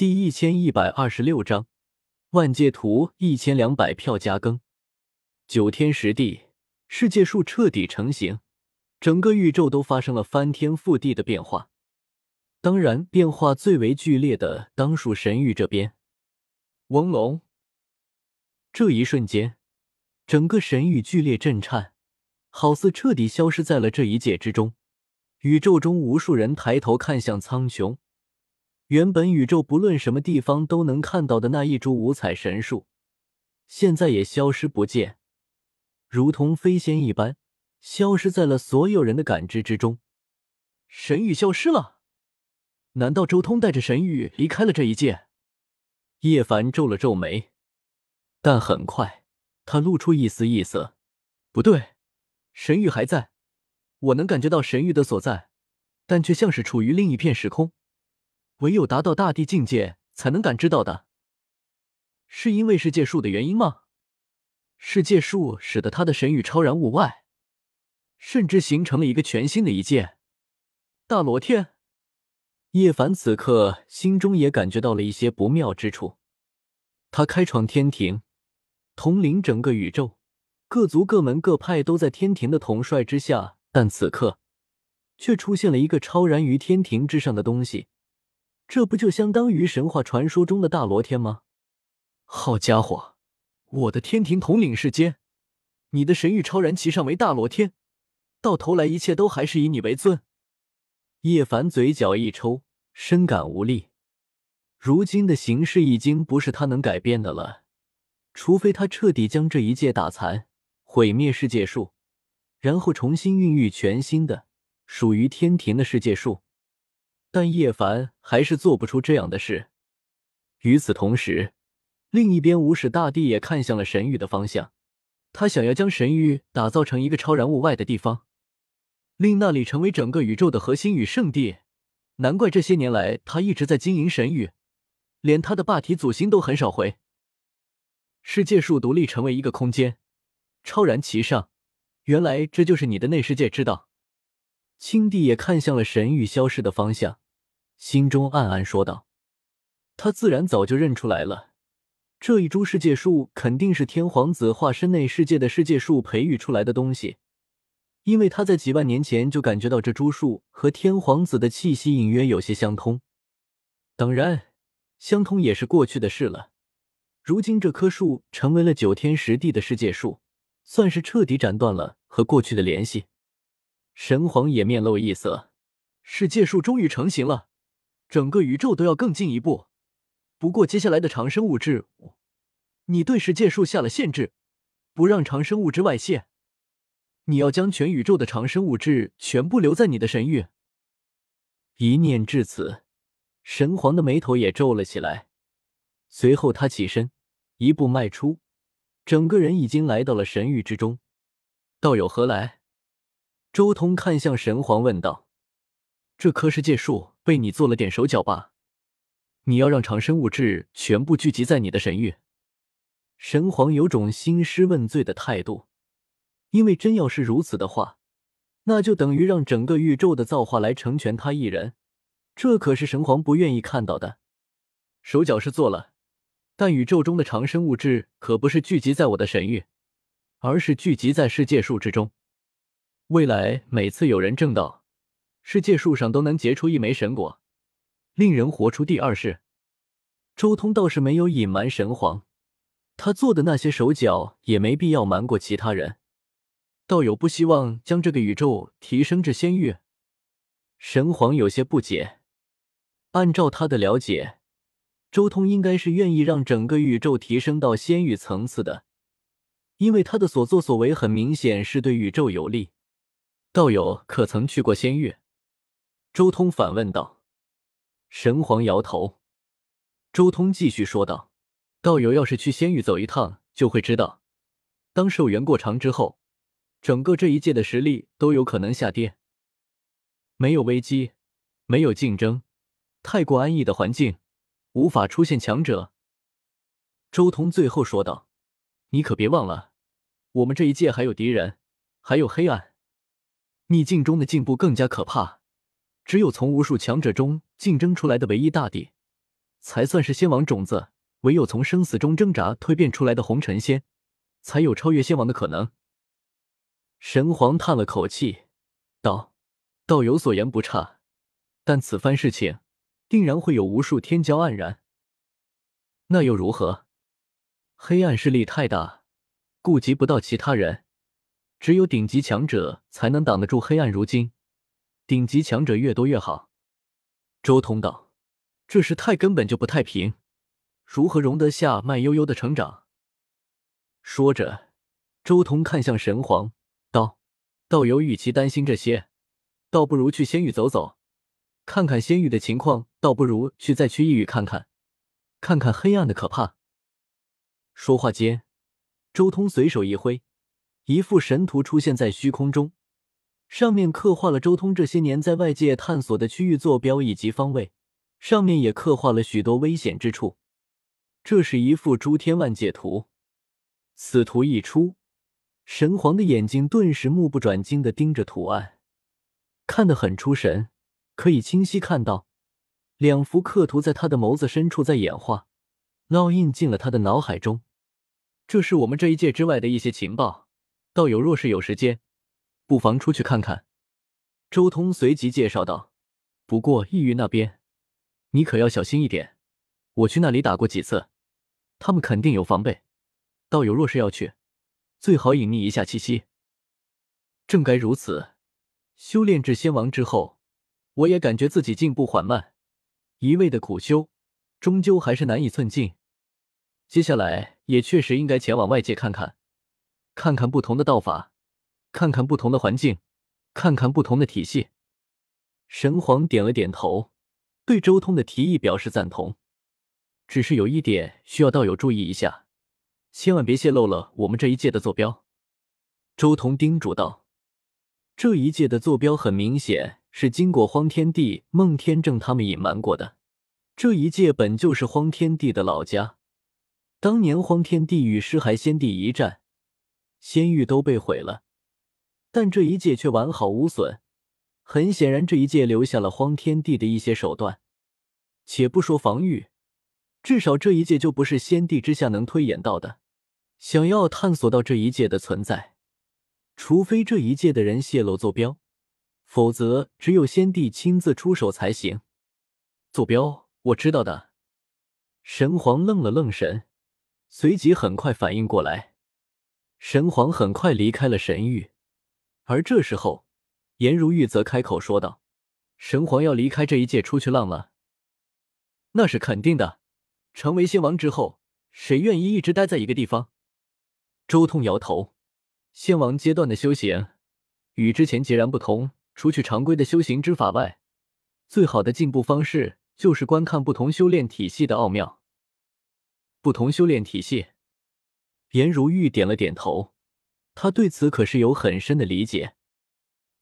第一千一百二十六章万界图一千两百票加更。九天十地，世界树彻底成型，整个宇宙都发生了翻天覆地的变化。当然，变化最为剧烈的当属神域这边。嗡隆！这一瞬间，整个神域剧烈震颤，好似彻底消失在了这一界之中。宇宙中无数人抬头看向苍穹。原本宇宙不论什么地方都能看到的那一株五彩神树，现在也消失不见，如同飞仙一般，消失在了所有人的感知之中。神域消失了？难道周通带着神域离开了这一界？叶凡皱了皱眉，但很快他露出一丝异色：“不对，神域还在，我能感觉到神域的所在，但却像是处于另一片时空。”唯有达到大地境界，才能感知到的。是因为世界树的原因吗？世界树使得他的神域超然物外，甚至形成了一个全新的一界——大罗天。叶凡此刻心中也感觉到了一些不妙之处。他开创天庭，统领整个宇宙，各族各门各派都在天庭的统帅之下，但此刻却出现了一个超然于天庭之上的东西。这不就相当于神话传说中的大罗天吗？好家伙，我的天庭统领世间，你的神域超然其上为大罗天，到头来一切都还是以你为尊。叶凡嘴角一抽，深感无力。如今的形势已经不是他能改变的了，除非他彻底将这一界打残，毁灭世界树，然后重新孕育全新的属于天庭的世界树。但叶凡还是做不出这样的事。与此同时，另一边，无始大帝也看向了神域的方向。他想要将神域打造成一个超然物外的地方，令那里成为整个宇宙的核心与圣地。难怪这些年来他一直在经营神域，连他的霸体祖星都很少回。世界树独立成为一个空间，超然其上。原来这就是你的内世界之道。青帝也看向了神域消失的方向，心中暗暗说道：“他自然早就认出来了，这一株世界树肯定是天皇子化身内世界的世界树培育出来的东西，因为他在几万年前就感觉到这株树和天皇子的气息隐约有些相通。当然，相通也是过去的事了。如今这棵树成为了九天十地的世界树，算是彻底斩断了和过去的联系。”神皇也面露异色，世界树终于成型了，整个宇宙都要更进一步。不过接下来的长生物质，你对世界树下了限制，不让长生物质外泄。你要将全宇宙的长生物质全部留在你的神域。一念至此，神皇的眉头也皱了起来。随后他起身，一步迈出，整个人已经来到了神域之中。道友何来？周通看向神皇，问道：“这棵世界树被你做了点手脚吧？你要让长生物质全部聚集在你的神域？”神皇有种兴师问罪的态度，因为真要是如此的话，那就等于让整个宇宙的造化来成全他一人，这可是神皇不愿意看到的。手脚是做了，但宇宙中的长生物质可不是聚集在我的神域，而是聚集在世界树之中。未来每次有人证道，世界树上都能结出一枚神果，令人活出第二世。周通倒是没有隐瞒神皇，他做的那些手脚也没必要瞒过其他人。道友不希望将这个宇宙提升至仙域？神皇有些不解。按照他的了解，周通应该是愿意让整个宇宙提升到仙域层次的，因为他的所作所为很明显是对宇宙有利。道友可曾去过仙域？周通反问道。神皇摇头。周通继续说道：“道友要是去仙域走一趟，就会知道，当寿元过长之后，整个这一界的实力都有可能下跌。没有危机，没有竞争，太过安逸的环境，无法出现强者。”周通最后说道：“你可别忘了，我们这一界还有敌人，还有黑暗。”逆境中的进步更加可怕，只有从无数强者中竞争出来的唯一大帝，才算是仙王种子。唯有从生死中挣扎蜕变出来的红尘仙，才有超越仙王的可能。神皇叹了口气，道：“道友所言不差，但此番事情，定然会有无数天骄黯然。那又如何？黑暗势力太大，顾及不到其他人，只有顶级强者才能挡得住黑暗。如今，顶级强者越多越好。”周通道：“这事态根本就不太平。”如何容得下慢悠悠的成长？说着，周通看向神皇，道：“道友与其担心这些，倒不如去仙域走走，看看仙域的情况；倒不如去再去异域看看，看看黑暗的可怕。”说话间，周通随手一挥，一幅神图出现在虚空中，上面刻画了周通这些年在外界探索的区域坐标以及方位，上面也刻画了许多危险之处。这是一幅诸天万界图，此图一出，神皇的眼睛顿时目不转睛的盯着图案，看得很出神，可以清晰看到两幅刻图在他的眸子深处在演化，烙印进了他的脑海中。这是我们这一界之外的一些情报，道友若是有时间，不妨出去看看。周通随即介绍道：“不过异域那边，你可要小心一点。”我去那里打过几次，他们肯定有防备。道友若是要去，最好隐匿一下气息。正该如此。修炼至仙王之后，我也感觉自己进步缓慢，一味的苦修，终究还是难以寸进。接下来也确实应该前往外界看看，看看不同的道法，看看不同的环境，看看不同的体系。神皇点了点头，对周通的提议表示赞同。只是有一点需要道友注意一下，千万别泄露了我们这一届的坐标。”周通叮嘱道。“这一届的坐标很明显是经过荒天帝、孟天正他们隐瞒过的。这一届本就是荒天帝的老家，当年荒天帝与尸骸仙帝一战，仙域都被毁了，但这一界却完好无损。很显然，这一界留下了荒天帝的一些手段。且不说防御。”至少这一界就不是先帝之下能推演到的。想要探索到这一界的存在，除非这一界的人泄露坐标，否则只有先帝亲自出手才行。坐标我知道的。神皇愣了愣神，随即很快反应过来。神皇很快离开了神域，而这时候，颜如玉则开口说道：“神皇要离开这一界出去浪了，那是肯定的。”成为仙王之后，谁愿意一直待在一个地方？周通摇头。仙王阶段的修行与之前截然不同。除去常规的修行之法外，最好的进步方式就是观看不同修炼体系的奥妙。不同修炼体系，颜如玉点了点头。他对此可是有很深的理解。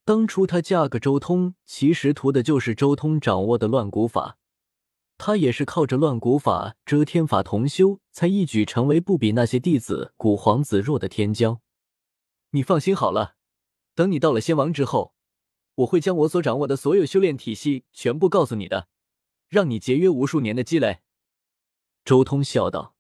当初他嫁个周通，其实图的就是周通掌握的乱古法。他也是靠着乱古法、遮天法同修，才一举成为不比那些弟子古皇子弱的天骄。你放心好了，等你到了仙王之后，我会将我所掌握的所有修炼体系全部告诉你的，让你节约无数年的积累。”周通笑道。